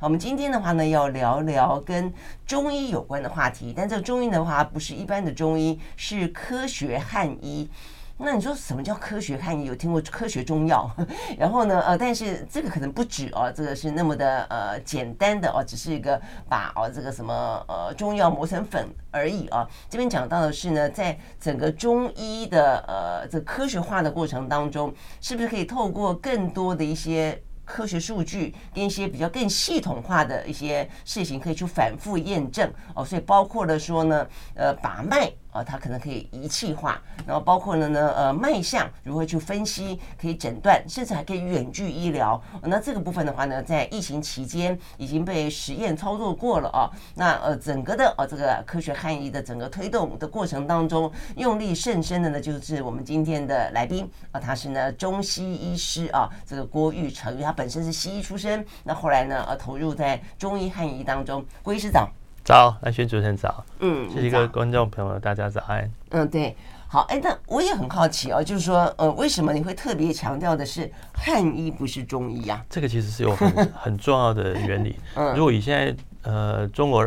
我们今天的话呢，要聊聊跟中医有关的话题，但这个中医的话，不是一般的中医，是科学汉医。那你说什么叫科学汉医？有听过科学中药，然后呢，呃，但是这个可能不止哦，这个是那么的呃简单的哦，只是一个把哦这个什么呃中药磨成粉而已啊。这边讲到的是呢，在整个中医的呃这科学化的过程当中，是不是可以透过更多的一些。科学数据跟一些比较更系统化的一些事情，可以去反复验证哦，所以包括了说呢，呃，把脉。啊，它可能可以仪器化，然后包括了呢，呃，脉象如何去分析，可以诊断，甚至还可以远距医疗。那这个部分的话呢，在疫情期间已经被实验操作过了啊。那呃，整个的呃这个科学汉医的整个推动的过程当中，用力甚深的呢，就是我们今天的来宾啊，他是呢中西医师啊，这个郭玉成，他本身是西医出身，那后来呢，呃，投入在中医汉医当中。郭医师早。早，兰萱主持人早。嗯，谢谢各位观众朋友，大家早安。嗯，对，好，哎，那我也很好奇哦，就是说，呃，为什么你会特别强调的是汉医不是中医啊？这个其实是有很很重要的原理。嗯，如果以现在呃中国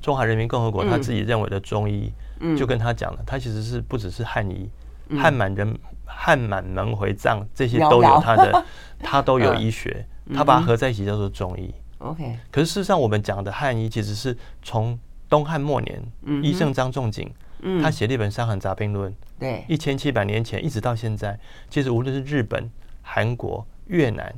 中华人民共和国他自己认为的中医，嗯，就跟他讲了，他其实是不只是汉医，汉满人汉满门回藏这些都有他的，他都有 医学，他把它合在一起叫做中医。OK，可是事实上，我们讲的汉医其实是从东汉末年，医圣张仲景，他写了一本《伤寒杂病论》，对，一千七百年前一直到现在，其实无论是日本、韩国、越南，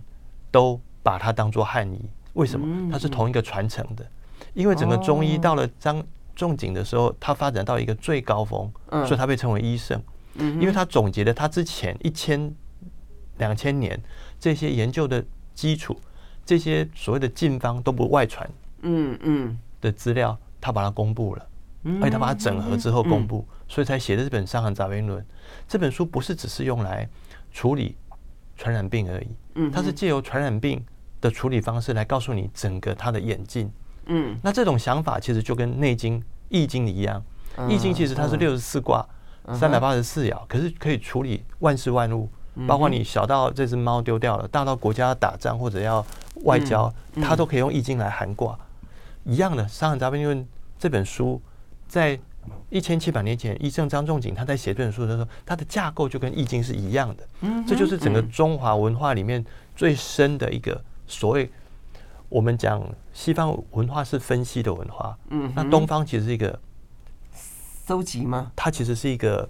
都把它当做汉医。为什么？它是同一个传承的。因为整个中医到了张仲景的时候，它发展到一个最高峰，所以它被称为医圣。因为他总结了他之前一千两千年这些研究的基础。这些所谓的禁方都不外传，嗯嗯的资料，他把它公布了，而且他把它整合之后公布，所以才写的这本《伤寒杂病论》。这本书不是只是用来处理传染病而已，嗯它是借由传染病的处理方式来告诉你整个它的演进。嗯，那这种想法其实就跟《内经》《易经》一样，《易经》其实它是六十四卦，三百八十四爻，可是可以处理万事万物。包括你小到这只猫丢掉了，大到国家打仗或者要外交，它都可以用易经来涵卦。一样的《伤寒杂病论》这本书，在一千七百年前，医圣张仲景他在写这本书的时候，它的架构就跟易经是一样的。这就是整个中华文化里面最深的一个所谓我们讲西方文化是分析的文化，那东方其实是一个搜集吗？它其实是一个。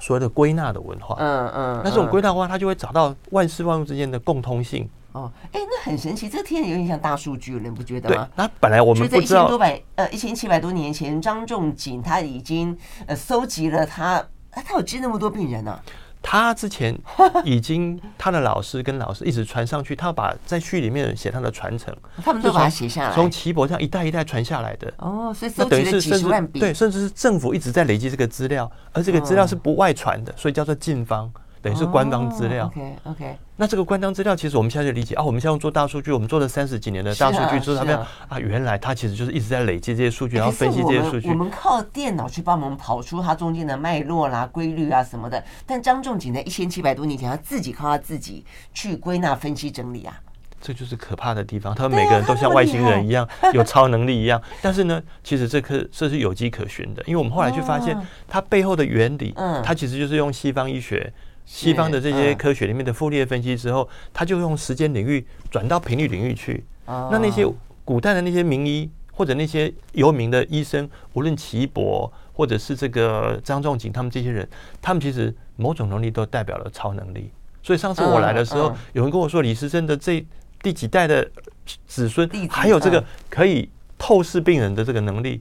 所谓的归纳的文化，嗯嗯，那这种归纳的话，他就会找到万事万物之间的共通性。哦，哎，那很神奇，这个听起来有点像大数据了，你不觉得吗？对，那本来我们不知道，在一千多百呃一千七百多年前，张仲景他已经呃搜集了他，他有治那么多病人呢、啊。他之前 已经他的老师跟老师一直传上去，他把在序里面写他的传承，他们都把它写下来，从岐伯这样一代一代传下来的。哦，所以那等于是几十万笔，对，甚至是政府一直在累积这个资料，而这个资料是不外传的，所以叫做禁方。等于是官方资料。OK OK。那这个官方资料，其实我们现在就理解啊，我们现在做大数据，我们做了三十几年的大数据之后，他们啊，原来它其实就是一直在累积这些数据，然后分析这些数据。我们靠电脑去帮我们跑出它中间的脉络啦、规律啊什么的。但张仲景在一千七百多年前，他自己靠他自己去归纳、分析、整理啊。这就是可怕的地方。他们每个人都像外星人一样，有超能力一样。但是呢，其实这颗这是有迹可循的，因为我们后来去发现，它背后的原理，嗯它其实就是用西方医学。西方的这些科学里面的傅立叶分析之后，他就用时间领域转到频率领域去。那那些古代的那些名医或者那些有名的医生，无论岐伯或者是这个张仲景，他们这些人，他们其实某种能力都代表了超能力。所以上次我来的时候，有人跟我说，李时珍的这第几代的子孙还有这个可以透视病人的这个能力。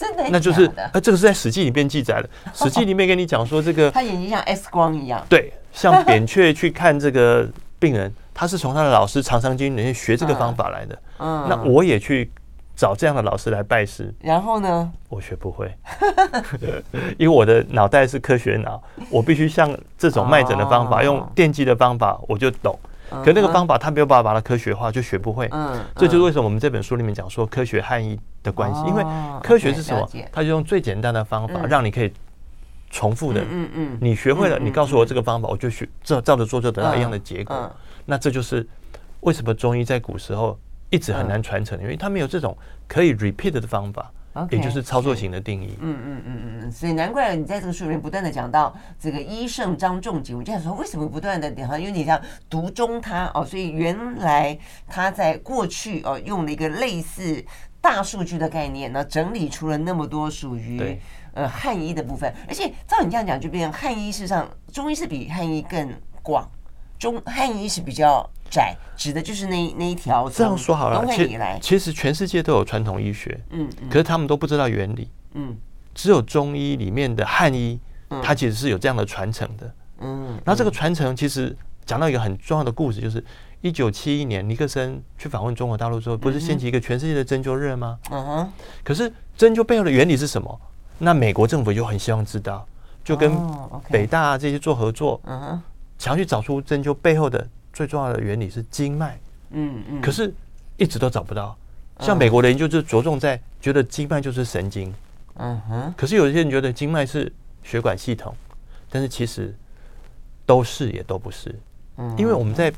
真的，那就是，呃，这个是在《史记》里面记载的，《史记》里面跟你讲说，这个 他眼睛像 X 光一样，对，像扁鹊去看这个病人，他是从他的老师常常经里面学这个方法来的。嗯，那我也去找这样的老师来拜师。然后呢？我学不会，因为我的脑袋是科学脑，我必须像这种脉诊的方法，用电击的方法，我就懂。可那个方法，他没有办法把它科学化，就学不会。嗯，这就是为什么我们这本书里面讲说科学汉医的关系，因为科学是什么？他就用最简单的方法，让你可以重复的。嗯嗯，你学会了，你告诉我这个方法，我就学照照着做，就得到一样的结果。那这就是为什么中医在古时候一直很难传承，因为它没有这种可以 repeat 的方法。也就是操作型的定义。嗯嗯嗯嗯嗯，所以难怪你在这个书里面不断的讲到这个医圣张仲景，我就想说为什么不断的好像有点像读中他哦，所以原来他在过去哦用了一个类似大数据的概念呢，整理出了那么多属于呃汉医的部分，而且照你这样讲，就变成汉医事实上中医是比汉医更广，中汉医是比较。窄指的就是那那一条。这样说好了，其实其实全世界都有传统医学，嗯，可是他们都不知道原理，嗯，只有中医里面的汉医，它其实是有这样的传承的，嗯，然后这个传承其实讲到一个很重要的故事，就是一九七一年尼克森去访问中国大陆之后，不是掀起一个全世界的针灸热吗？嗯哼，可是针灸背后的原理是什么？那美国政府就很希望知道，就跟北大这些做合作，嗯哼，想要去找出针灸背后的。最重要的原理是经脉，嗯嗯，可是一直都找不到。像美国的研究就着重在觉得经脉就是神经，嗯哼。可是有些人觉得经脉是血管系统，但是其实都是也都不是，嗯，因为我们在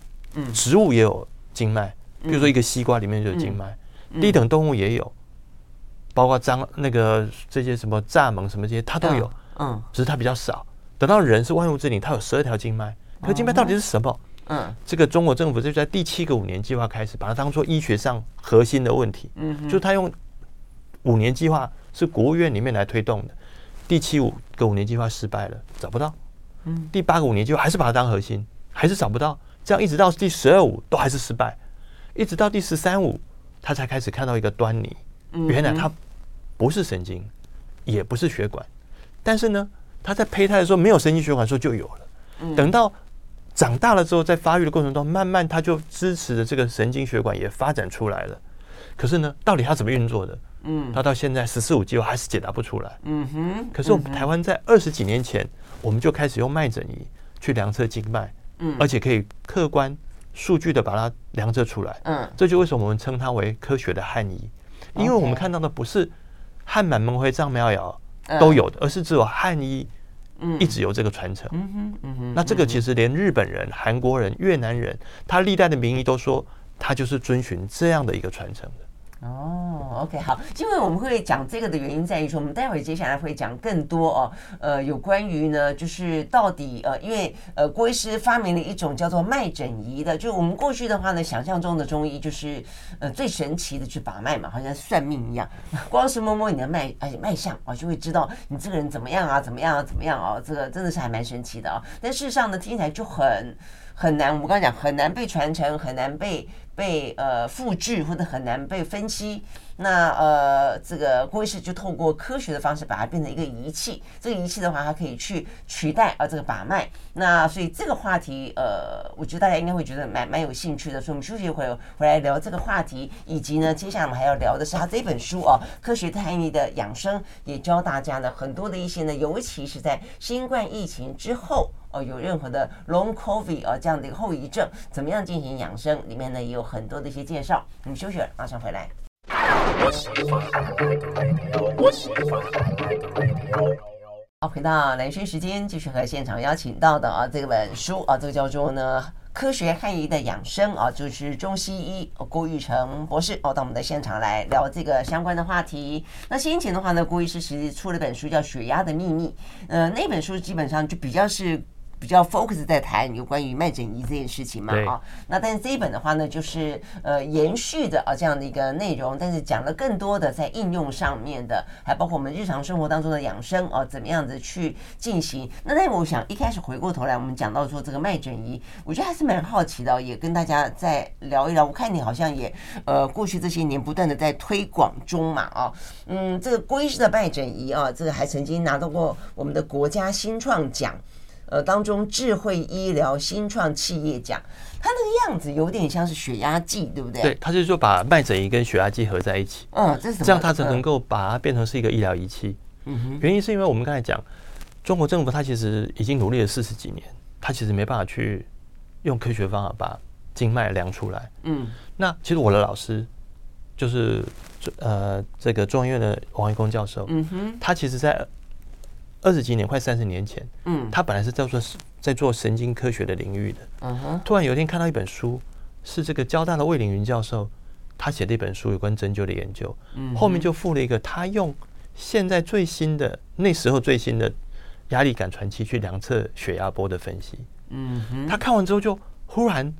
植物也有经脉，比如说一个西瓜里面就有经脉，低等动物也有，包括蟑那个这些什么蚱蜢什么这些它都有，嗯，只是它比较少。等到人是万物之灵，它有十二条经脉，可经脉到底是什么？嗯，这个中国政府就在第七个五年计划开始，把它当做医学上核心的问题。嗯哼，就他用五年计划是国务院里面来推动的，第七五个五年计划失败了，找不到。嗯，第八个五年计划还是把它当核心，还是找不到。这样一直到第十二五都还是失败，一直到第十三五，他才开始看到一个端倪。原来他不是神经，也不是血管，但是呢，他在胚胎的时候没有神经血管的时候就有了。等到长大了之后，在发育的过程中，慢慢它就支持的这个神经血管也发展出来了。可是呢，到底它怎么运作的？嗯，它到现在十四五计划还是解答不出来。嗯哼。可是我们台湾在二十几年前，我们就开始用脉诊仪去量测经脉，嗯，而且可以客观数据的把它量测出来。嗯，这就为什么我们称它为科学的汉医，因为我们看到的不是汉满蒙回藏苗瑶都有的，而是只有汉医。一直有这个传承，嗯哼，嗯哼，那这个其实连日本人、韩国人、越南人，他历代的名医都说，他就是遵循这样的一个传承的。哦，OK，好，因为我们会讲这个的原因在于说，我们待会接下来会讲更多哦，呃，有关于呢，就是到底呃，因为呃，郭医师发明了一种叫做脉诊仪的，就我们过去的话呢，想象中的中医就是呃最神奇的去把脉嘛，好像算命一样，光是摸摸你的脉，而且脉象啊，就会知道你这个人怎么样啊，怎么样啊，怎么样啊，这个真的是还蛮神奇的啊，但事实上呢，听起来就很很难，我们刚刚讲很难被传承，很难被。被呃复制或者很难被分析，那呃这个郭医师就透过科学的方式把它变成一个仪器，这个仪器的话它可以去取代啊这个把脉，那所以这个话题呃我觉得大家应该会觉得蛮蛮有兴趣的，所以我们休息一会回来聊这个话题，以及呢接下来我们还要聊的是他这本书哦，科学汉医的养生，也教大家呢很多的一些呢，尤其是在新冠疫情之后。哦，有任何的 long covid 啊这样的一个后遗症，怎么样进行养生？里面呢也有很多的一些介绍。我们休息了，马上回来。好，回到兰萱时间，继续和现场邀请到的啊这本书啊，这个叫做呢科学汉医的养生啊，就是中西医郭玉成博士哦到我们的现场来聊这个相关的话题。那先前的话呢，郭医师其实出了本书叫《血压的秘密》，呃，那本书基本上就比较是。比较 focus 在谈有关于脉诊仪这件事情嘛啊，那但是这一本的话呢，就是呃延续的啊这样的一个内容，但是讲了更多的在应用上面的，还包括我们日常生活当中的养生啊，怎么样子去进行。那那我想一开始回过头来，我们讲到说这个脉诊仪，我觉得还是蛮好奇的，也跟大家再聊一聊。我看你好像也呃过去这些年不断的在推广中嘛啊，嗯，这个郭医师的脉诊仪啊，这个还曾经拿到过我们的国家新创奖。呃当中智慧医疗新创企业奖，它那个样子有点像是血压计，对不对？对，它就是说把脉诊仪跟血压计合在一起。嗯，这是这样它才能够把它变成是一个医疗仪器。嗯哼，原因是因为我们刚才讲，中国政府它其实已经努力了四十几年，它其实没办法去用科学方法把经脉量出来。嗯，那其实我的老师就是呃这个中央医院的王维功教授。嗯哼，他其实在二十几年，快三十年前，嗯，他本来是在做在做神经科学的领域的。嗯哼，突然有一天看到一本书，是这个交大的魏凌云教授他写的一本书，有关针灸的研究。嗯，后面就附了一个他用。现在最新的那时候最新的压力感传器去量测血压波的分析，嗯哼，他看完之后就忽然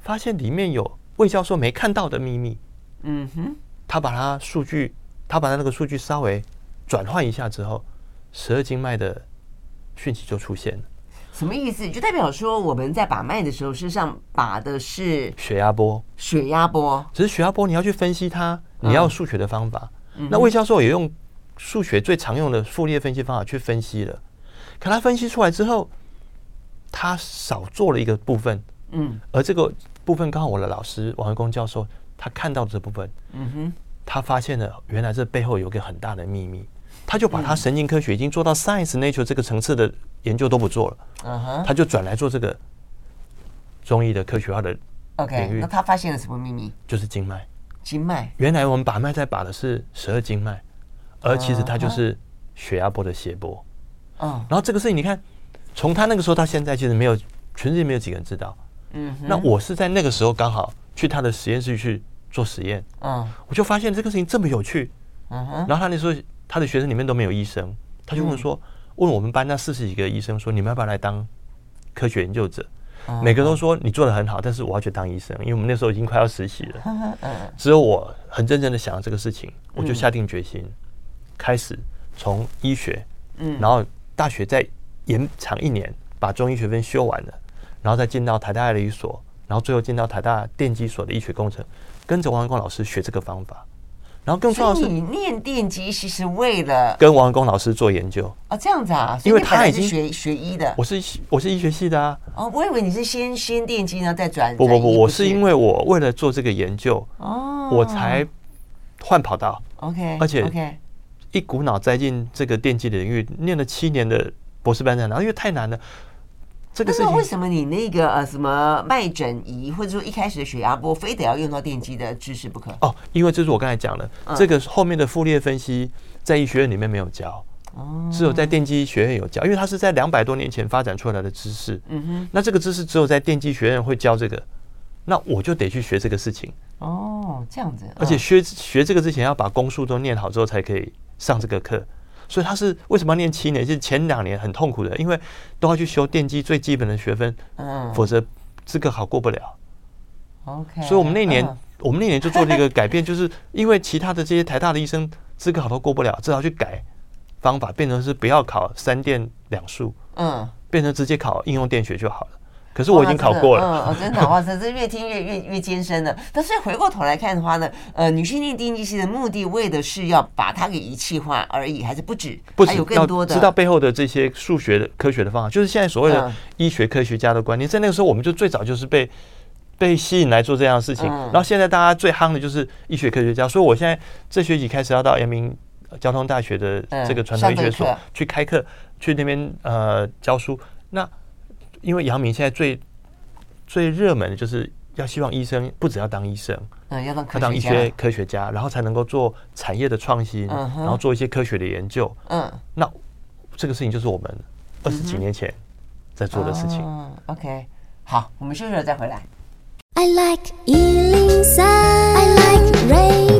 发现里面有魏教授没看到的秘密，嗯哼，他把他数据，他把他那个数据稍微转换一下之后，十二经脉的讯息就出现了。什么意思？就代表说我们在把脉的时候，事实上把的是血压波，血压波，只是血压波你要去分析它，你要数学的方法。那魏教授也用。数学最常用的傅立叶分析方法去分析了，可他分析出来之后，他少做了一个部分，嗯，而这个部分刚好我的老师王维功教授他看到这部分，嗯哼，他发现了原来这背后有个很大的秘密，他就把他神经科学已经做到 Science Nature 这个层次的研究都不做了，嗯哼，他就转来做这个中医的科学化的 OK，那他发现了什么秘密？就是经脉，经脉，原来我们把脉在把的是十二经脉。而其实它就是血压波的谐波，嗯，然后这个事情你看，从他那个时候到现在，其实没有全世界没有几个人知道，嗯，那我是在那个时候刚好去他的实验室去做实验，嗯，我就发现这个事情这么有趣，嗯哼，然后他那时候他的学生里面都没有医生，他就问说，问我们班那四十几个医生说，你们要不要来当科学研究者？每个都说你做的很好，但是我要去当医生，因为我们那时候已经快要实习了，只有我很认真的想这个事情，我就下定决心。开始从医学，嗯，然后大学再延长一年，把中医学分修完了，然后再进到台大爱理所，然后最后进到台大电机所的医学工程，跟着王维功老师学这个方法。然后更重要的是，你念电机其实为了跟王维功老师做研究啊，这样子啊，因为他已经学学医的，我是我是医学系的啊。哦，我以为你是先先电机呢，再转不不不，我是因为我为了做这个研究哦，我才换跑道。OK，而且 OK。一股脑栽进这个电机的领域，念了七年的博士班在哪？因为太难了。这个事情为什么你那个呃什么脉诊仪，或者说一开始的血压波，非得要用到电机的知识不可？哦，因为这是我刚才讲的，嗯、这个后面的傅立叶分析在医学院里面没有教，哦，只有在电机学院有教，因为它是在两百多年前发展出来的知识。嗯哼，那这个知识只有在电机学院会教这个，那我就得去学这个事情。哦，这样子，而且学学这个之前要把公数都念好之后才可以。上这个课，所以他是为什么要念七年？就是前两年很痛苦的，因为都要去修电机最基本的学分，嗯，否则资格考过不了。OK，所以我们那年，我们那年就做了一个改变，就是因为其他的这些台大的医生资格考都过不了，只好去改方法，变成是不要考三电两数，嗯，变成直接考应用电学就好了。可是我已经考过了，嗯，真的哇，塞这越听越越越艰深了。但是回过头来看的话呢，呃，女性念电机系的目的，为的是要把它给仪器化而已，还是不止？不止，还有更多的知道背后的这些数学的科学的方法，就是现在所谓的医学科学家的观念。在那个时候，我们就最早就是被被吸引来做这样的事情。然后现在大家最夯的就是医学科学家，所以我现在这学期开始要到阳明交通大学的这个传统医学所去开课，去那边呃教书。那因为阳明现在最最热门的就是要希望医生不只要当医生，嗯，要当要当医学科学家，然后才能够做产业的创新，然后做一些科学的研究。嗯，那这个事情就是我们二十几年前在做的事情。嗯，OK，好，我们休息了再回来。I like 103, I like radio.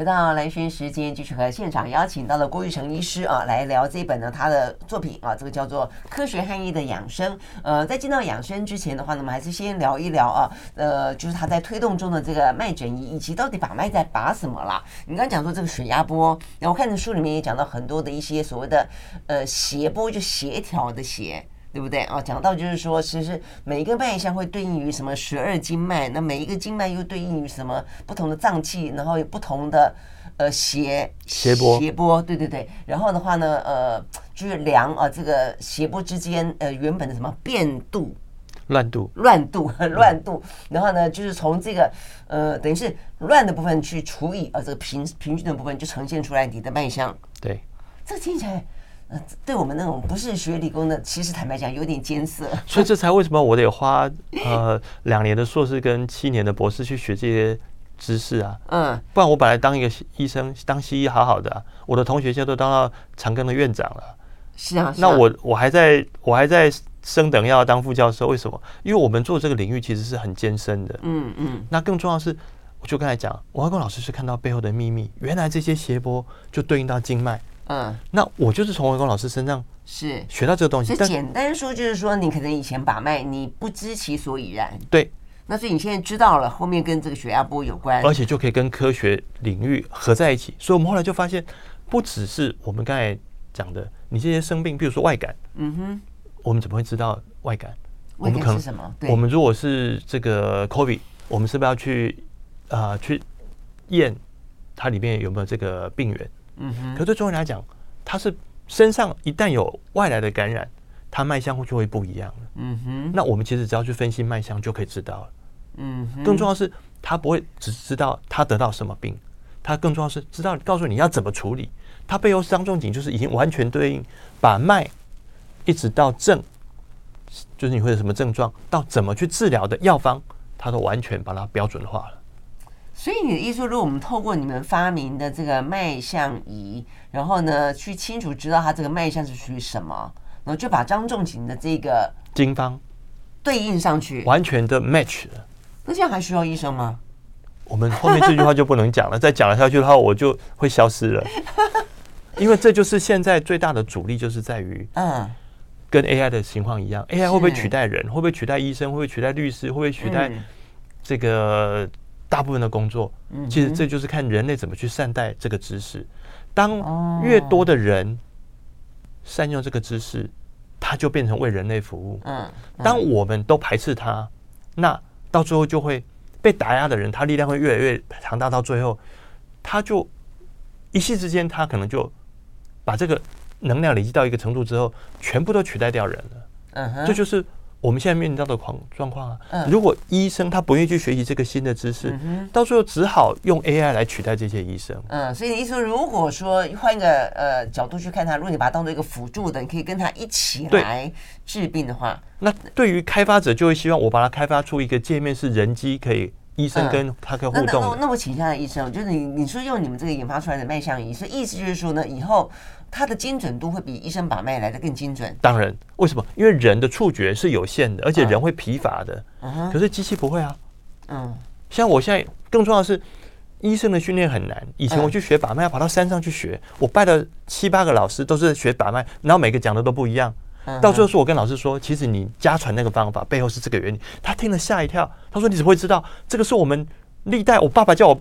回到兰萱时间，继续和现场邀请到了郭玉成医师啊，来聊这一本呢他的作品啊，这个叫做《科学汉医的养生》。呃，在进到养生之前的话呢，我们还是先聊一聊啊，呃，就是他在推动中的这个脉诊仪，以及到底把脉在把什么啦？你刚刚讲说这个血压波，然后我看的书里面也讲到很多的一些所谓的呃谐波，就协调的协，对不对啊？讲到就是说，其实每一个脉象会对应于什么十二经脉，那每一个经脉又对应于什么不同的脏器，然后有不同的呃斜斜波斜波，对对对。然后的话呢，呃，就是量啊，这个斜波之间呃原本的什么变度。乱度，乱度，乱度，然后呢，就是从这个呃，等于是乱的部分去除以呃这个平平均的部分，就呈现出来你的脉象。对，这听起来，呃，对我们那种不是学理工的，其实坦白讲有点艰涩。所以这才为什么我得花呃两年的硕士跟七年的博士去学这些知识啊。嗯，不然我本来当一个医生，当西医好好的，啊，我的同学现在都当到长庚的院长了。是啊，是啊，那我我还在我还在。升等要当副教授，为什么？因为我们做这个领域其实是很艰深的。嗯嗯。那更重要的是，我就刚才讲，王慧光老师是看到背后的秘密，原来这些谐波就对应到经脉。嗯。那我就是从王慧光老师身上是学到这个东西。是简单说就是说，你可能以前把脉你不知其所以然。对。那所以你现在知道了，后面跟这个血压波有关，而且就可以跟科学领域合在一起。所以我们后来就发现，不只是我们刚才讲的，你这些生病，比如说外感。嗯哼。我们怎么会知道外感？外感是什么？我们如果是这个 COVID，我们是不是要去啊、呃、去验它里面有没有这个病原？嗯哼。可对中医来讲，他是身上一旦有外来的感染，他脉象就会不一样了。嗯哼。那我们其实只要去分析脉象就可以知道了。嗯哼。更重要的是，他不会只知道他得到什么病，他更重要是知道告诉你要怎么处理。他背后张仲景就是已经完全对应把脉。一直到症，就是你会有什么症状，到怎么去治疗的药方，他都完全把它标准化了。所以你的意思，如果我们透过你们发明的这个脉象仪，然后呢，去清楚知道它这个脉象是属于什么，然后就把张仲景的这个经方对应上去，完全的 match 了。那这样还需要医生吗？我们后面这句话就不能讲了，再讲了下去的话，我就会消失了。因为这就是现在最大的阻力，就是在于嗯。跟 AI 的情况一样，AI 会不会取代人？会不会取代医生？会不会取代律师？会不会取代这个大部分的工作？其实这就是看人类怎么去善待这个知识。当越多的人善用这个知识，它就变成为人类服务。嗯，当我们都排斥它，那到最后就会被打压的人，他力量会越来越强大。到最后，他就一夕之间，他可能就把这个。能量累积到一个程度之后，全部都取代掉人了。嗯哼，这就是我们现在面临到的状状况啊。嗯，如果医生他不愿意去学习这个新的知识，到最后只好用 AI 来取代这些医生。嗯，所以你意思说，如果说换一个呃角度去看他，如果你把它当做一个辅助的，你可以跟他一起来治病的话，那对于开发者就会希望我把它开发出一个界面是人机可以医生跟他可以互动。那那那我请教医生，就是你你说用你们这个研发出来的脉象仪，所以意思就是说呢，以后。它的精准度会比医生把脉来的更精准。当然，为什么？因为人的触觉是有限的，而且人会疲乏的。可是机器不会啊。嗯。像我现在更重要的是，医生的训练很难。以前我去学把脉，要跑到山上去学，我拜了七八个老师，都是学把脉，然后每个讲的都不一样。到最后，是我跟老师说，其实你家传那个方法背后是这个原理。他听了吓一跳，他说：“你怎么会知道？这个是我们历代我爸爸叫我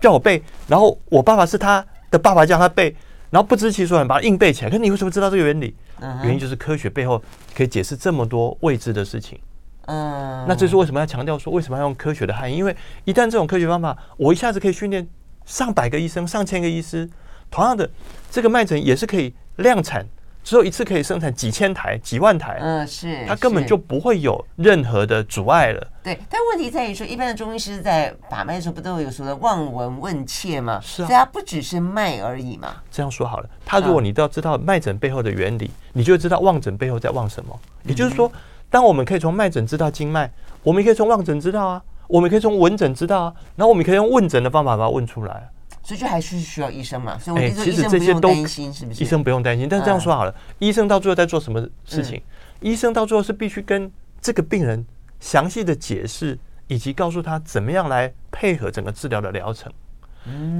叫我背，然后我爸爸是他的爸爸叫他背。”然后不知其所以然把它硬背起来，可是你为什么知道这个原理？原因就是科学背后可以解释这么多未知的事情。嗯，那这是为什么要强调说为什么要用科学的含义？因为一旦这种科学方法，我一下子可以训练上百个医生、上千个医师，同样的这个脉诊也是可以量产。只有一次可以生产几千台、几万台，嗯，是，它根本就不会有任何的阻碍了。对，但问题在于说，一般的中医师在把脉的时候，不都有说的望闻问切吗？是啊，所以它不只是脉而已嘛。这样说好了，他如果你都要知道脉诊背后的原理，你就会知道望诊背后在望什么。也就是说，当我们可以从脉诊知道经脉，我们可以从望诊知道啊，我们可以从闻诊知道啊，然后我们可以用问诊的方法把它问出来。所以就还是需要医生嘛，所以我觉得其实这些都医生不用担心。但是这样说好了，医生到最后在做什么事情？医生到最后是必须跟这个病人详细的解释，以及告诉他怎么样来配合整个治疗的疗程。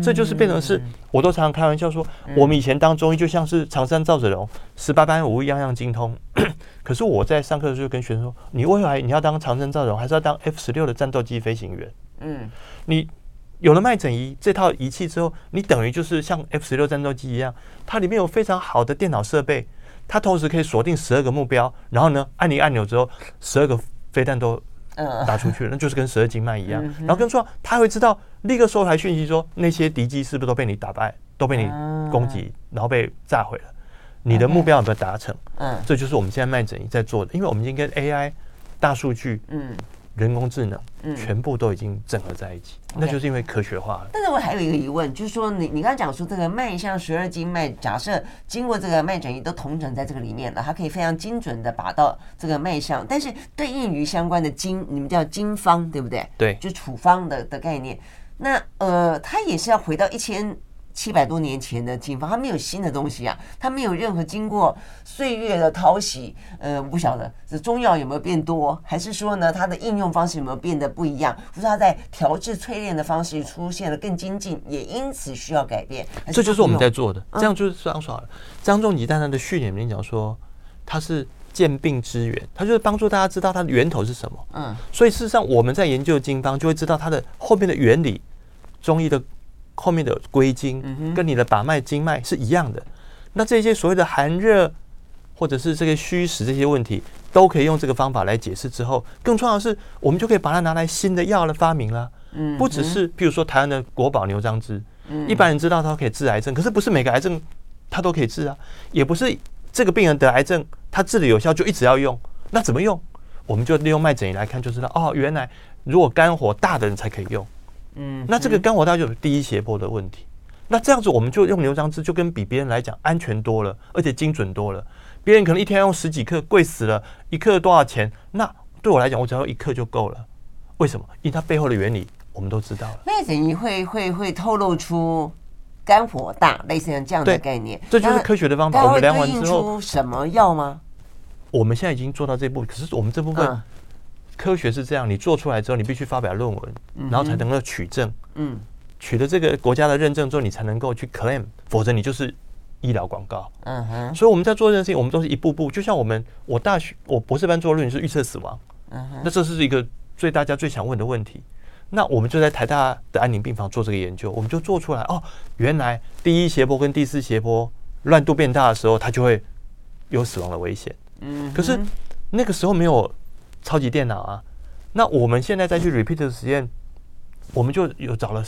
这就是变成是，我都常常开玩笑说，我们以前当中医就像是常山赵子龙，十八般武艺样样精通。可是我在上课的时候跟学生说，你未来你要当长山赵子龙，还是要当 F 十六的战斗机飞行员？嗯，你。有了脉诊仪这套仪器之后，你等于就是像 F 十六战斗机一样，它里面有非常好的电脑设备，它同时可以锁定十二个目标，然后呢，按一个按钮之后，十二个飞弹都打出去了，那就是跟十二经脉一样。然后更重要，它会知道立刻收台讯息说，那些敌机是不是都被你打败，都被你攻击，然后被炸毁了，你的目标有没有达成？嗯，这就是我们现在脉诊仪在做的，因为我们已经跟 AI 大数据，嗯。人工智能，嗯全部都已经整合在一起，嗯、那就是因为科学化了。但是我还有一个疑问，就是说你你刚刚讲说这个脉象十二经脉，假设经过这个脉诊仪都统整在这个里面了，它可以非常精准的把到这个脉象，但是对应于相关的经，你们叫经方，对不对？对，就处方的的概念。那呃，它也是要回到一千。七百多年前的经方，它没有新的东西啊，它没有任何经过岁月的淘洗。呃，我不晓得这中药有没有变多，还是说呢，它的应用方式有没有变得不一样，或是它在调制淬炼的方式出现了更精进，也因此需要改变。这就是我们在做的，这样就是说好了。张仲景在他的序里面讲说，他是见病之源，他就是帮助大家知道它的源头是什么。嗯，所以事实上我们在研究经方，就会知道它的后面的原理，中医的。后面的归经跟你的把脉经脉是一样的，那这些所谓的寒热或者是这个虚实这些问题，都可以用这个方法来解释。之后，更重要的是，我们就可以把它拿来新的药的发明了。不只是譬如说台湾的国宝牛樟芝，一般人知道它可以治癌症，可是不是每个癌症它都可以治啊，也不是这个病人得癌症，他治的有效就一直要用。那怎么用？我们就利用脉诊仪来看，就知道哦，原来如果肝火大的人才可以用。嗯，那这个肝火大就有第一斜坡的问题，那这样子我们就用牛樟芝就跟比别人来讲安全多了，而且精准多了。别人可能一天要用十几克，贵死了，一克多少钱？那对我来讲，我只要一克就够了。为什么？因为它背后的原理我们都知道了。那等于会会会透露出肝火大，类似像这样的概念，这就是科学的方法。我们量完之后，什么药吗？我们现在已经做到这步，可是我们这部分。嗯科学是这样，你做出来之后，你必须发表论文，然后才能够取证。嗯，取得这个国家的认证之后，你才能够去 claim，否则你就是医疗广告。嗯哼。所以我们在做这件事情，我们都是一步步，就像我们我大学我博士班做论文是预测死亡。嗯哼。那这是一个最大家最想问的问题。那我们就在台大的安宁病房做这个研究，我们就做出来哦，原来第一斜坡跟第四斜坡乱度变大的时候，它就会有死亡的危险。嗯。可是那个时候没有。超级电脑啊，那我们现在再去 repeat 的实验，我们就有找了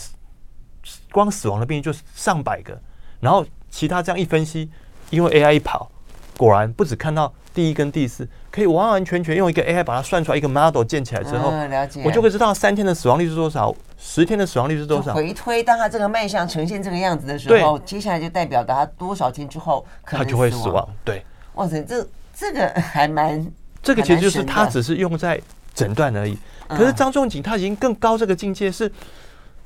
光死亡的病例就上百个，然后其他这样一分析，因为 AI 一跑，果然不只看到第一跟第四，可以完完全全用一个 AI 把它算出来一个 model 建起来之后，了解，我就会知道三天的死亡率是多少，十天的死亡率是多少。回推，当它这个脉象呈现这个样子的时候，接下来就代表它多少天之后可能它就会死亡。对，哇塞，这这个还蛮。这个其实就是他只是用在诊断而已，可是张仲景他已经更高这个境界是，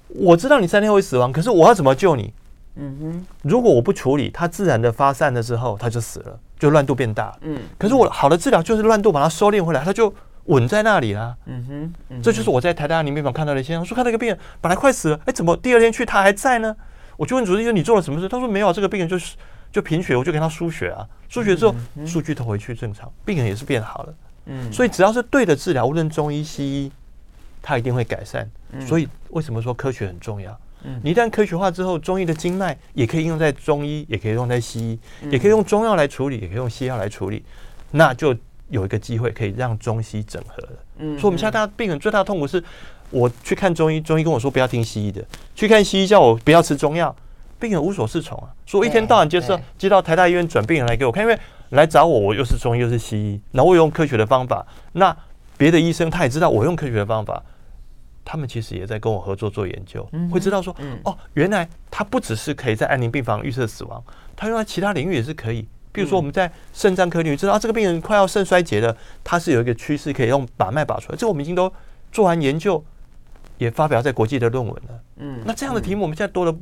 我知道你三天会死亡，可是我要怎么救你？嗯哼，如果我不处理，它自然的发散了之后，它就死了，就乱度变大。嗯，可是我好的治疗就是乱度把它收敛回来，它就稳在那里了。嗯哼，这就是我在台大安宁病房看到的现象。说看到一个病人本来快死了，哎，怎么第二天去他还在呢？我就问主治医生你做了什么事？他说没有，这个病人就是。就贫血，我就给他输血啊，输血之后数据都回去正常，病人也是变好了。嗯，所以只要是对的治疗，无论中医西医，它一定会改善。所以为什么说科学很重要？嗯，你一旦科学化之后，中医的经脉也可以用在中医，也可以用在西医，也可以用中药来处理，也可以用西药来处理，那就有一个机会可以让中西整合了。嗯，所以我们现在大家病人最大的痛苦是，我去看中医，中医跟我说不要听西医的；去看西医叫我不要吃中药。病人无所适从啊，所以我一天到晚接受接到台大医院转病人来给我看，因为来找我，我又是中医又是西医，然后我用科学的方法，那别的医生他也知道我用科学的方法，他们其实也在跟我合作做研究，会知道说，哦，原来他不只是可以在安宁病房预测死亡，他用在其他领域也是可以，比如说我们在肾脏科领域知道这个病人快要肾衰竭了，他是有一个趋势可以用把脉把出来，这个我们已经都做完研究，也发表在国际的论文了，嗯，那这样的题目我们现在多了。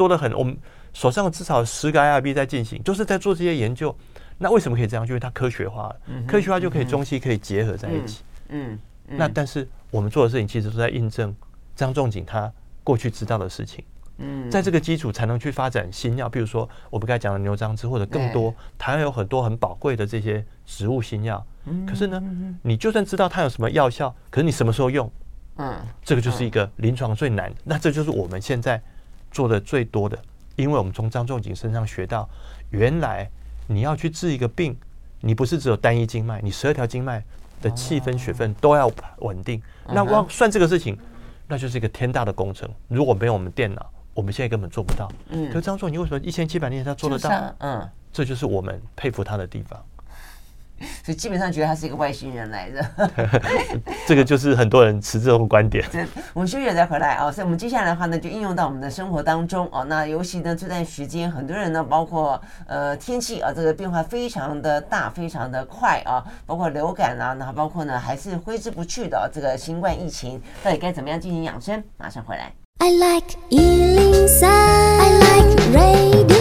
多得很，我们手上至少十个 IRB 在进行，就是在做这些研究。那为什么可以这样？因为它科学化了，科学化就可以中西可以结合在一起。嗯，那但是我们做的事情其实都在印证张仲景他过去知道的事情。嗯，在这个基础才能去发展新药，比如说我们刚才讲的牛樟芝或者更多，台湾有很多很宝贵的这些植物新药。可是呢，你就算知道它有什么药效，可是你什么时候用？嗯，这个就是一个临床最难。那这就是我们现在。做的最多的，因为我们从张仲景身上学到，原来你要去治一个病，你不是只有单一经脉，你十二条经脉的气分血分都要稳定。那光算这个事情，那就是一个天大的工程。如果没有我们电脑，我们现在根本做不到。嗯，可张仲景为什么一千七百年他做得到？嗯，这就是我们佩服他的地方。所以基本上觉得他是一个外星人来的，这个就是很多人持这种观点。我们休息了再回来啊，所以我们接下来的话呢，就应用到我们的生活当中哦。那尤其呢这段时间，很多人呢，包括呃天气啊，这个变化非常的大，非常的快啊，包括流感啊，那包括呢还是挥之不去的这个新冠疫情，到底该怎么样进行养生？马上回来。I like 103, I like radio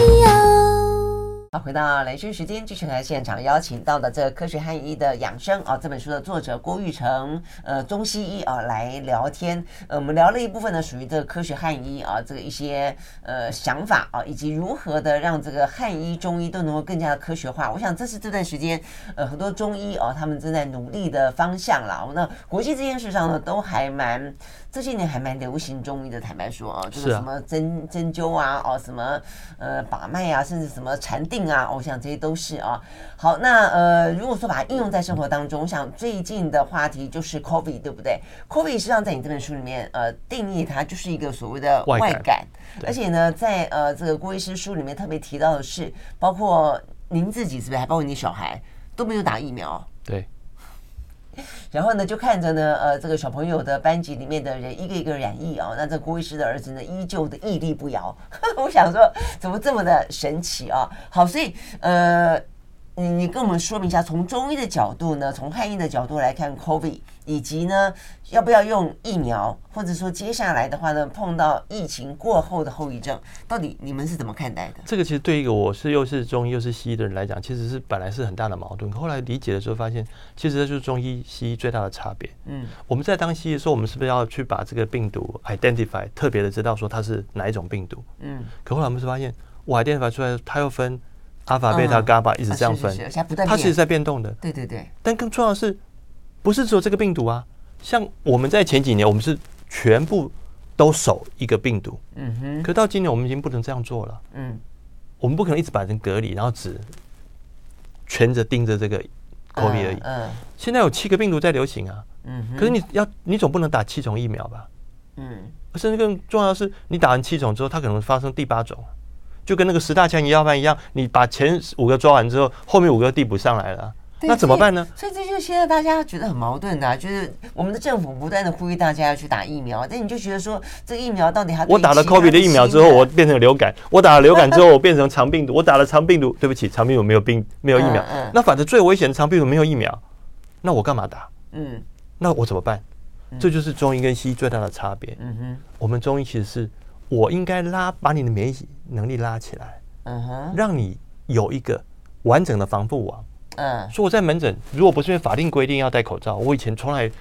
好，回到雷军时间，继续来现场邀请到的这个科学汉医的养生啊，这本书的作者郭玉成，呃，中西医啊来聊天。呃，我们聊了一部分呢，属于这个科学汉医啊，这个一些呃想法啊，以及如何的让这个汉医、中医都能够更加的科学化。我想这是这段时间呃很多中医哦，他们正在努力的方向了。那国际这件事上呢，都还蛮。这些年还蛮流行中医的，坦白说啊，就是什么针针灸啊，哦，什么呃把脉啊，甚至什么禅定啊，我想这些都是啊。好，那呃，如果说把它应用在生活当中，我想最近的话题就是 COVID，对不对？COVID 实际上在你这本书里面呃定义它就是一个所谓的外感，而且呢，在呃这个郭医师书里面特别提到的是，包括您自己是不是，还包括你小孩都没有打疫苗？对。然后呢，就看着呢，呃，这个小朋友的班级里面的人一个一个染疫啊，那这郭医师的儿子呢，依旧的屹立不摇。我想说，怎么这么的神奇啊？好，所以呃。你你跟我们说明一下，从中医的角度呢，从汉医的角度来看，COVID，以及呢，要不要用疫苗，或者说接下来的话呢，碰到疫情过后的后遗症，到底你们是怎么看待的？这个其实对一个我是又是中医又是西医的人来讲，其实是本来是很大的矛盾。后来理解的时候，发现其实这就是中医西医最大的差别。嗯，我们在当西医的时候，我们是不是要去把这个病毒 identify，特别的知道说它是哪一种病毒？嗯，可后来我们是发现，我 identify 出来，它又分。阿法、贝塔、伽马一直这样分，它其实在变动的。对对对。但更重要的是，不是只有这个病毒啊。像我们在前几年，我们是全部都守一个病毒。嗯哼。可到今年，我们已经不能这样做了。嗯。我们不可能一直把人隔离，然后只全着盯着这个 COVID 而已。嗯。现在有七个病毒在流行啊。嗯。可是你要，你总不能打七种疫苗吧？嗯。甚至更重要的是，你打完七种之后，它可能发生第八种。就跟那个十大强要犯一样，你把前五个抓完之后，后面五个递补上来了，那怎么办呢？所以这就是现在大家觉得很矛盾的、啊，就是我们的政府不断的呼吁大家要去打疫苗，但你就觉得说这个疫苗到底还我打了 COVID 的疫苗之后，我变成流感；我打了流感之后，我变成肠病毒；我打了肠病毒，对不起，肠病毒没有病没有疫苗。嗯嗯、那反正最危险的肠病毒没有疫苗，那我干嘛打？嗯，那我怎么办？嗯、这就是中医跟西医最大的差别。嗯哼，我们中医其实是。我应该拉把你的免疫能力拉起来，嗯哼，让你有一个完整的防护网。嗯，所以我在门诊，如果不是因为法定规定要戴口罩，我以前从来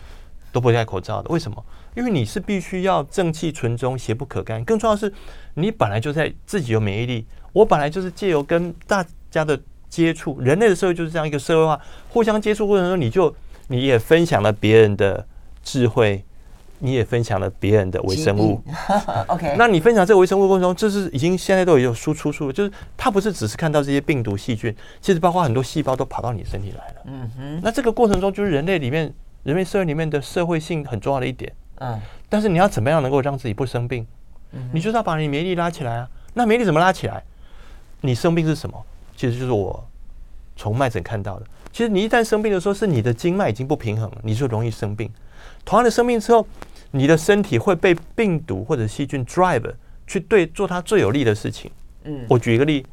都不戴口罩的。为什么？因为你是必须要正气存中，邪不可干。更重要的是，你本来就在自己有免疫力，我本来就是借由跟大家的接触，人类的社会就是这样一个社会化，互相接触过程中，你就你也分享了别人的智慧。你也分享了别人的微生物，OK？那你分享这个微生物过程中，这是已经现在都有输出处，就是它不是只是看到这些病毒细菌，其实包括很多细胞都跑到你身体来了。嗯哼。那这个过程中，就是人类里面人类社会里面的社会性很重要的一点。嗯。但是你要怎么样能够让自己不生病？嗯。你就是要把你免疫力拉起来啊。那免疫力怎么拉起来？你生病是什么？其实就是我从脉诊看到的。其实你一旦生病的时候，是你的经脉已经不平衡了，你就容易生病。同样的生病之后，你的身体会被病毒或者细菌 drive 去对做它最有利的事情。嗯，我举一个例，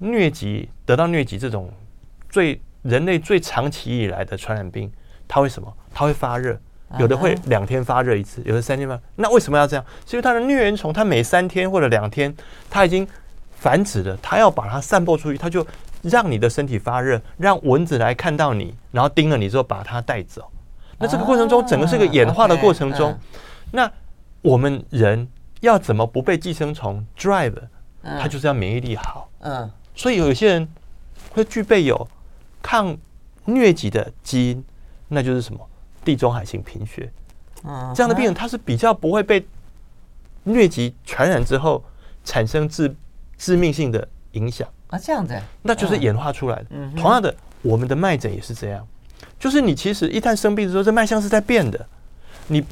疟疾得到疟疾这种最人类最长期以来的传染病，它为什么？它会发热，有的会两天发热一次，有的三天发。那为什么要这样？是因为它的疟原虫，它每三天或者两天，它已经繁殖了，它要把它散播出去，它就让你的身体发热，让蚊子来看到你，然后叮了你之后把它带走。那这个过程中，整个是个演化的过程中，那我们人要怎么不被寄生虫 drive？它就是要免疫力好。嗯，所以有些人会具备有抗疟疾的基因，那就是什么地中海型贫血。嗯这样的病人他是比较不会被疟疾传染之后产生致致命性的影响。啊，这样子，那就是演化出来的。嗯、同样的，我们的脉诊也是这样，就是你其实一旦生病的时候，这脉象是在变的。你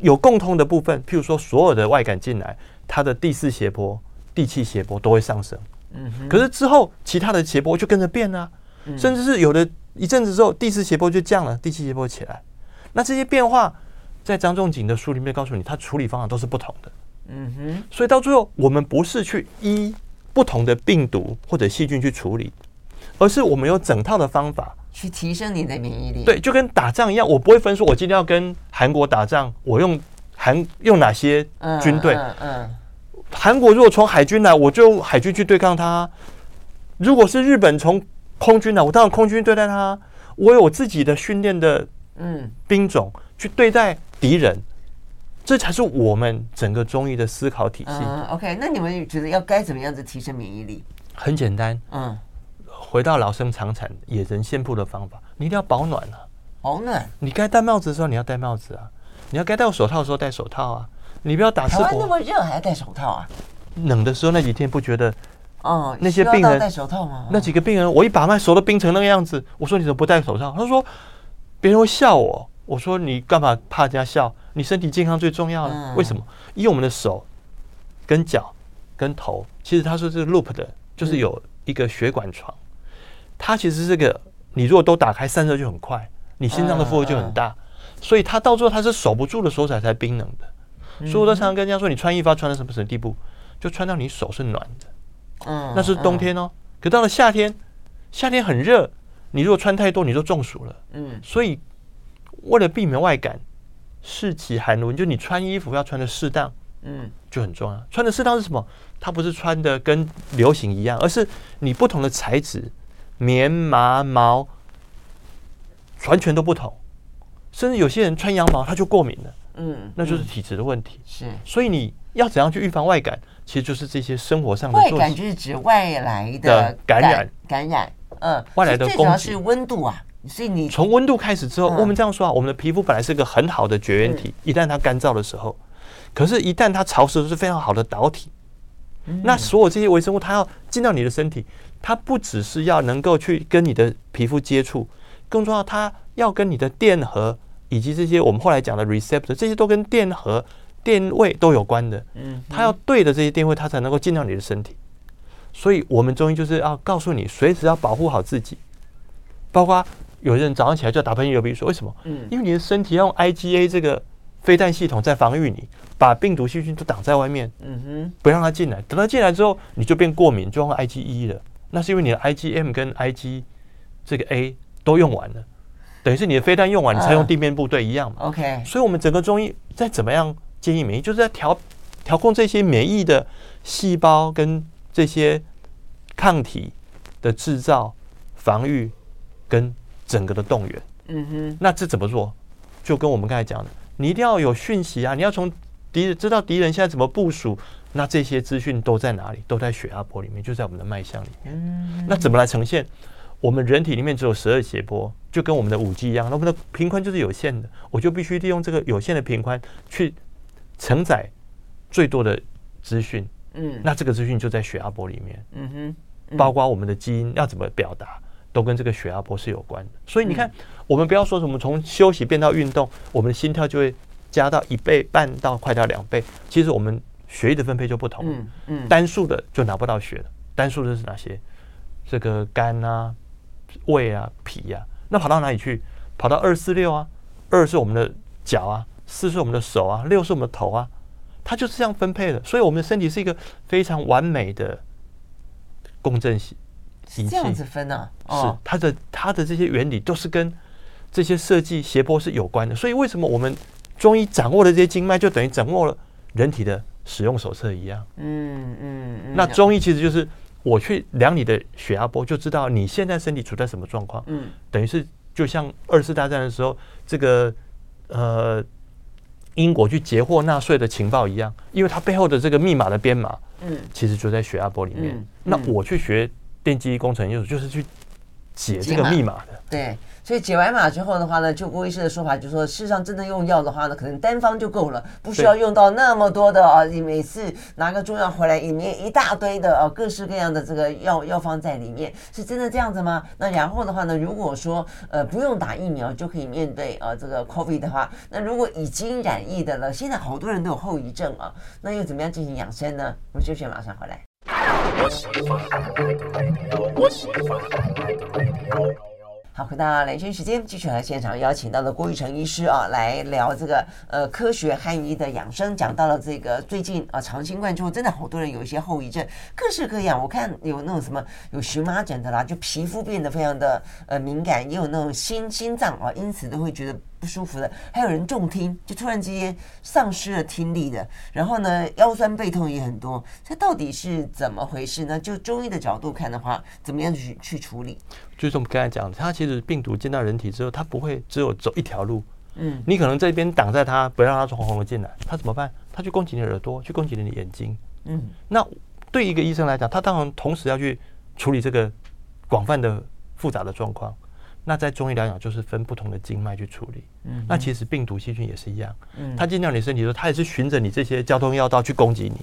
有共通的部分，譬如说所有的外感进来，它的第四斜坡、第七斜坡都会上升。嗯，可是之后其他的斜坡就跟着变啊，嗯、甚至是有的一阵子之后，第四斜坡就降了，第七斜坡起来。那这些变化，在张仲景的书里面告诉你，他处理方法都是不同的。嗯哼，所以到最后，我们不是去依不同的病毒或者细菌去处理，而是我们有整套的方法去提升你的免疫力。对，就跟打仗一样，我不会分说，我今天要跟韩国打仗，我用韩用哪些军队？嗯，嗯，韩国如果从海军来，我就用海军去对抗他；如果是日本从空军来，我当然空军对待他。我有自己的训练的嗯兵种去对待敌人。这才是我们整个中医的思考体系。嗯，OK，那你们觉得要该怎么样子提升免疫力？很简单，嗯，回到老生常谈、野人献布的方法，你一定要保暖啊。保暖。你该戴帽子的时候你要戴帽子啊，你要该戴手套的时候戴手套啊。你不要打赤膊。台湾那么热还要戴手套啊？冷的时候那几天不觉得？哦，那些病人戴手套吗？那几个病人，我一把脉手都冰成那个样子，我说你怎么不戴手套？他说别人会笑我。我说你干嘛怕人家笑？你身体健康最重要了。为什么？因为我们的手、跟脚、跟头，其实它说是 loop 的，就是有一个血管床。它其实这个，你如果都打开，散热就很快，你心脏的负荷就很大。所以它到最后它是守不住的时候才才冰冷的。所以我都常常跟人家说，你穿衣服要穿到什么什么地步，就穿到你手是暖的。嗯，那是冬天哦。可到了夏天，夏天很热，你如果穿太多，你就中暑了。嗯，所以。为了避免外感，适其寒温，就你穿衣服要穿的适当，嗯，就很重要。穿的适当是什么？它不是穿的跟流行一样，而是你不同的材质，棉麻毛，完全都不同。甚至有些人穿羊毛他就过敏了，嗯，那就是体质的问题。是，所以你要怎样去预防外感？其实就是这些生活上的。外感就是指外来的感染，感染，嗯，外来的攻击。最主要是温度啊。所以你从温度开始之后，我们这样说啊，我们的皮肤本来是个很好的绝缘体，一旦它干燥的时候，可是，一旦它潮湿，是非常好的导体。那所有这些微生物，它要进到你的身体，它不只是要能够去跟你的皮肤接触，更重要，它要跟你的电荷以及这些我们后来讲的 receptor，这些都跟电荷、电位都有关的。嗯，它要对的这些电位，它才能够进到你的身体。所以我们中医就是要告诉你，随时要保护好自己，包括。有人早上起来就要打喷嚏、流鼻水，为什么？嗯，因为你的身体要用 IgA 这个飞弹系统在防御你，把病毒细菌都挡在外面，嗯哼，不让它进来。等它进来之后，你就变过敏，就用 IgE 了。那是因为你的 IgM 跟 Ig 这个 A 都用完了，等于是你的飞弹用完，你才用地面部队一样嘛。OK，所以我们整个中医在怎么样建议免疫，就是在调调控这些免疫的细胞跟这些抗体的制造、防御跟。整个的动员，嗯哼，那这怎么做？就跟我们刚才讲的，你一定要有讯息啊！你要从敌人知道敌人现在怎么部署，那这些资讯都在哪里？都在血压波里面，就在我们的脉象里面。嗯，那怎么来呈现？我们人体里面只有十二节波，就跟我们的五 G 一样，那我们的频宽就是有限的，我就必须利用这个有限的频宽去承载最多的资讯。嗯，那这个资讯就在血压波里面。嗯哼，包括我们的基因要怎么表达。都跟这个血压波是有关的，所以你看，嗯、我们不要说什么从休息变到运动，我们的心跳就会加到一倍半到快到两倍。其实我们血液的分配就不同，嗯嗯，单数的就拿不到血了。单数的是哪些？这个肝啊、胃啊、脾啊，那跑到哪里去？跑到二四六啊，二是我们的脚啊，四是我们的手啊，六是我们的头啊，它就是这样分配的。所以我们的身体是一个非常完美的共振系。这样子分呢？是它的它的这些原理都是跟这些设计斜坡是有关的，所以为什么我们中医掌握的这些经脉，就等于掌握了人体的使用手册一样？嗯嗯。那中医其实就是我去量你的血压波，就知道你现在身体处在什么状况。嗯。等于是就像二次大战的时候，这个呃英国去截获纳粹的情报一样，因为它背后的这个密码的编码，嗯，其实就在血压波里面。那我去学。电机工程又就是去解这个密码的。对。所以解完码之后的话呢，就郭医师的说法就是说，事实上真的用药的话呢，可能单方就够了，不需要用到那么多的啊。你每次拿个中药回来，里面一大堆的啊，各式各样的这个药药方在里面，是真的这样子吗？那然后的话呢，如果说呃不用打疫苗就可以面对啊这个 COVID 的话，那如果已经染疫的了，现在好多人都有后遗症啊，那又怎么样进行养生呢？我们休息马上回来。好，回到蓝轩时间，继续来现场邀请到了郭玉成医师啊，来聊这个呃科学汉医的养生。讲到了这个最近啊，长新冠之后，真的好多人有一些后遗症，各式各样。我看有那种什么有荨麻疹的啦，就皮肤变得非常的呃敏感，也有那种心心脏啊，因此都会觉得。不舒服的，还有人重听，就突然之间丧失了听力的，然后呢，腰酸背痛也很多，这到底是怎么回事呢？就中医的角度看的话，怎么样去去处理？就是我们刚才讲，它其实病毒进到人体之后，它不会只有走一条路，嗯，你可能这边挡在它，不让它从喉咙进来，它怎么办？它去攻击你的耳朵，去攻击你的眼睛，嗯，那对一个医生来讲，他当然同时要去处理这个广泛的复杂的状况。那在中医来讲，就是分不同的经脉去处理。嗯，那其实病毒细菌也是一样。嗯，它进到你身体的时候，它也是循着你这些交通要道去攻击你。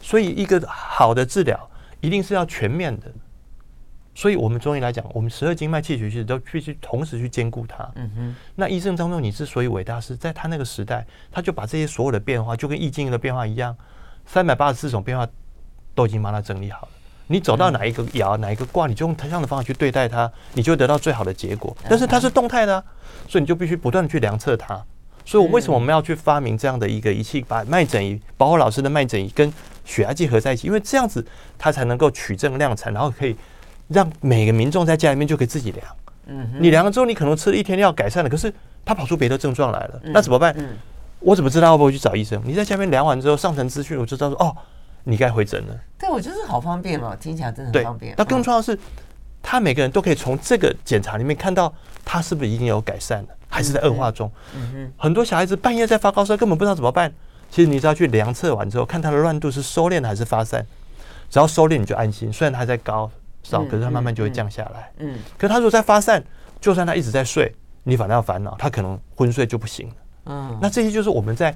所以，一个好的治疗一定是要全面的。所以我们中医来讲，我们十二经脉气血其实都必须同时去兼顾它。嗯哼。那医生张仲景之所以伟大，是在他那个时代，他就把这些所有的变化，就跟易经的变化一样，三百八十四种变化都已经帮他整理好了。你走到哪一个爻，哪一个卦，你就用同样的方法去对待它，你就得到最好的结果。但是它是动态的，所以你就必须不断的去量测它。所以，我为什么我们要去发明这样的一个仪器，把脉诊仪，包括老师的脉诊仪跟血压计合在一起？因为这样子它才能够取证量产，然后可以让每个民众在家里面就可以自己量。嗯，你量了之后，你可能吃了一天药改善了，可是他跑出别的症状来了，那怎么办？我怎么知道要不要去找医生？你在下面量完之后上传资讯，我就知道说哦。你该回诊了。对，我就是好方便哦，听起来真的很方便。那更重要的是，他每个人都可以从这个检查里面看到他是不是已经有改善了，还是在恶化中。嗯哼。很多小孩子半夜在发高烧，根本不知道怎么办。其实你只要去量测完之后，看他的乱度是收敛还是发散，只要收敛你就安心。虽然他在高烧，可是他慢慢就会降下来。嗯。可是他如果在发散，就算他一直在睡，你反而要烦恼，他可能昏睡就不行了。嗯。那这些就是我们在。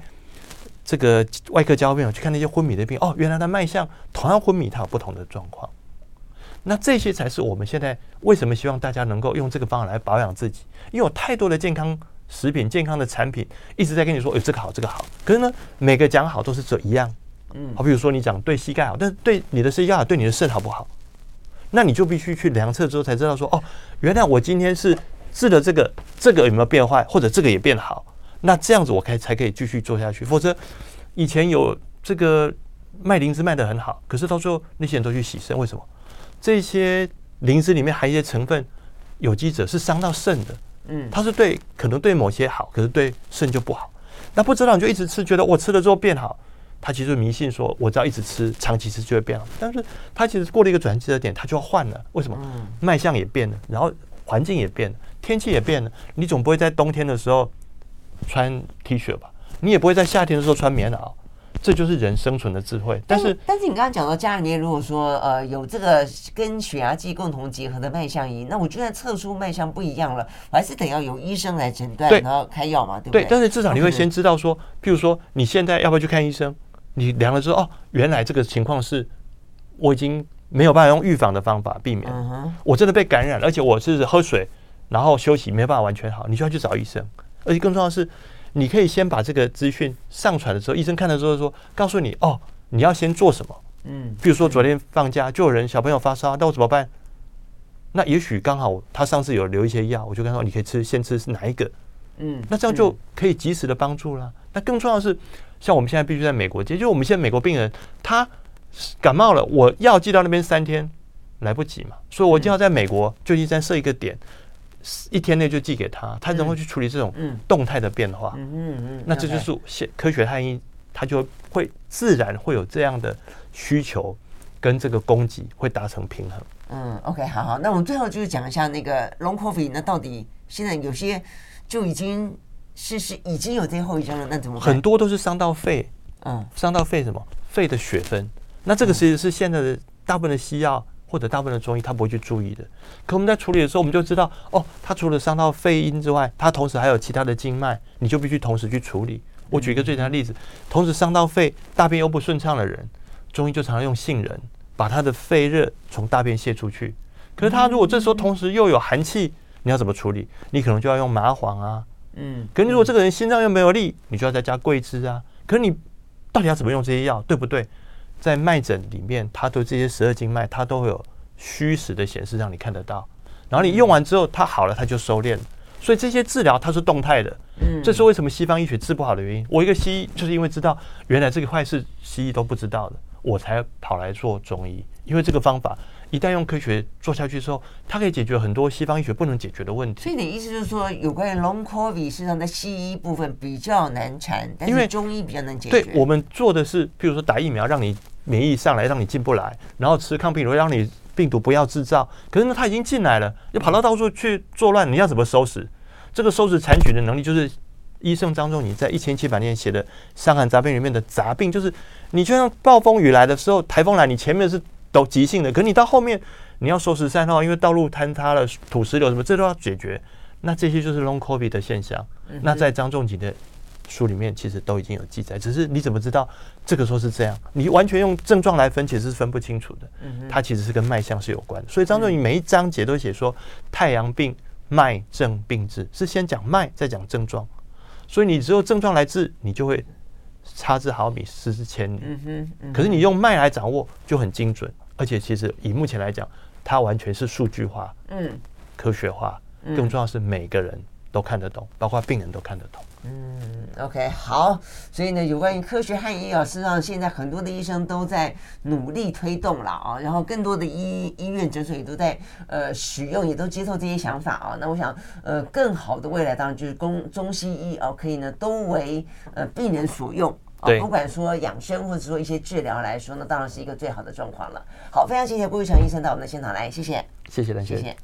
这个外科交病，去看那些昏迷的病，哦，原来他脉象同样昏迷，他有不同的状况。那这些才是我们现在为什么希望大家能够用这个方法来保养自己，因为有太多的健康食品、健康的产品一直在跟你说，哎，这个好，这个好。可是呢，每个讲好都是这一样。嗯，好，比如说你讲对膝盖好，但是对你的膝盖好，对你的肾好不好？那你就必须去量测之后才知道说，哦，原来我今天是治了这个，这个有没有变坏，或者这个也变好。那这样子我可以才可以继续做下去，否则以前有这个卖灵芝卖得很好，可是到最后那些人都去洗肾，为什么？这些灵芝里面含一些成分有机者是伤到肾的，嗯，它是对可能对某些好，可是对肾就不好。那不知道你就一直吃，觉得我吃了之后变好，他其实迷信说我只要一直吃，长期吃就会变好。但是他其实过了一个转折的点，他就要换了，为什么？脉象也变了，然后环境也变了，天气也变了，你总不会在冬天的时候。穿 T 恤吧，你也不会在夏天的时候穿棉袄，这就是人生存的智慧。但是，但是你刚刚讲到家里面，如果说呃有这个跟血压计共同结合的脉象仪，那我就算测出脉象不一样了，我还是得要由医生来诊断，然后开药嘛，对不对？对，但是至少你会先知道说，譬如说你现在要不要去看医生？你量了之后，哦，原来这个情况是我已经没有办法用预防的方法避免，我真的被感染，而且我是喝水然后休息没办法完全好，你就要去找医生。而且更重要的是，你可以先把这个资讯上传的时候，医生看了之后说，告诉你哦，你要先做什么。嗯，比如说昨天放假就有人小朋友发烧，那我怎么办？那也许刚好他上次有留一些药，我就跟他说你可以吃，先吃是哪一个？嗯，那这样就可以及时的帮助了。那更重要的是，像我们现在必须在美国接，就是我们现在美国病人他感冒了，我药寄到那边三天来不及嘛，所以我就要在美国就医站设一个点。一天内就寄给他，他能够去处理这种动态的变化。嗯嗯嗯，那这就是现科学汉医，他就会自然会有这样的需求，跟这个供给会达成平衡。嗯，OK，好好，那我们最后就是讲一下那个 Long COVID，那到底现在有些就已经是是已经有这些后遗症了，那怎么？很多都是伤到肺，嗯，伤到肺什么？肺的血分。那这个其实是现在的大部分的西药或者大部分的中医他不会去注意的。可我们在处理的时候，我们就知道，哦，他除了伤到肺阴之外，他同时还有其他的经脉，你就必须同时去处理。我举一个最简单的例子，同时伤到肺，大便又不顺畅的人，中医就常常用杏仁把他的肺热从大便泄出去。可是他如果这时候同时又有寒气，你要怎么处理？你可能就要用麻黄啊。嗯。可是如果这个人心脏又没有力，你就要再加桂枝啊。可是你到底要怎么用这些药，对不对？在脉诊里面，它对这些十二经脉，它都会有虚实的显示，让你看得到。然后你用完之后，它好了，它就收敛了。所以这些治疗它是动态的。嗯。这是为什么西方医学治不好的原因。我一个西医就是因为知道原来这个坏事西医都不知道的，我才跑来做中医。因为这个方法一旦用科学做下去之后，它可以解决很多西方医学不能解决的问题。所以你的意思就是说，有关于 Long COVID 实际上在西医部分比较难缠，但是中医比较能解决。对，我们做的是，譬如说打疫苗让你。免疫上来让你进不来，然后吃抗病毒让你病毒不要制造。可是呢，它已经进来了，又跑到到处去作乱，你要怎么收拾？这个收拾残局的能力，就是医生张仲景在一千七百年写的《伤寒杂病》里面的杂病，就是你就像暴风雨来的时候，台风来，你前面是都急性的，可是你到后面你要收拾三号，因为道路坍塌了，土石流什么，这都要解决。那这些就是 Long COVID 的现象。那在张仲景的。书里面其实都已经有记载，只是你怎么知道这个时候是这样？你完全用症状来分，其实是分不清楚的。它其实是跟脉象是有关的。所以张仲景每一章节都写说太阳病脉症病治，是先讲脉再讲症状。所以你只有症状来治，你就会差之毫米失之千里。嗯哼可是你用脉来掌握就很精准，而且其实以目前来讲，它完全是数据化、嗯，科学化，更重要是每个人都看得懂，包括病人都看得懂。嗯，OK，好，所以呢，有关于科学汉医啊，事实上现在很多的医生都在努力推动了啊，然后更多的医医院诊所也都在呃使用，也都接受这些想法啊。那我想，呃，更好的未来当然就是中中西医啊，可以呢都为呃病人所用啊，不管说养生或者说一些治疗来说，那当然是一个最好的状况了。好，非常谢谢郭玉成医生到我们的现场来，谢谢，谢谢谢谢。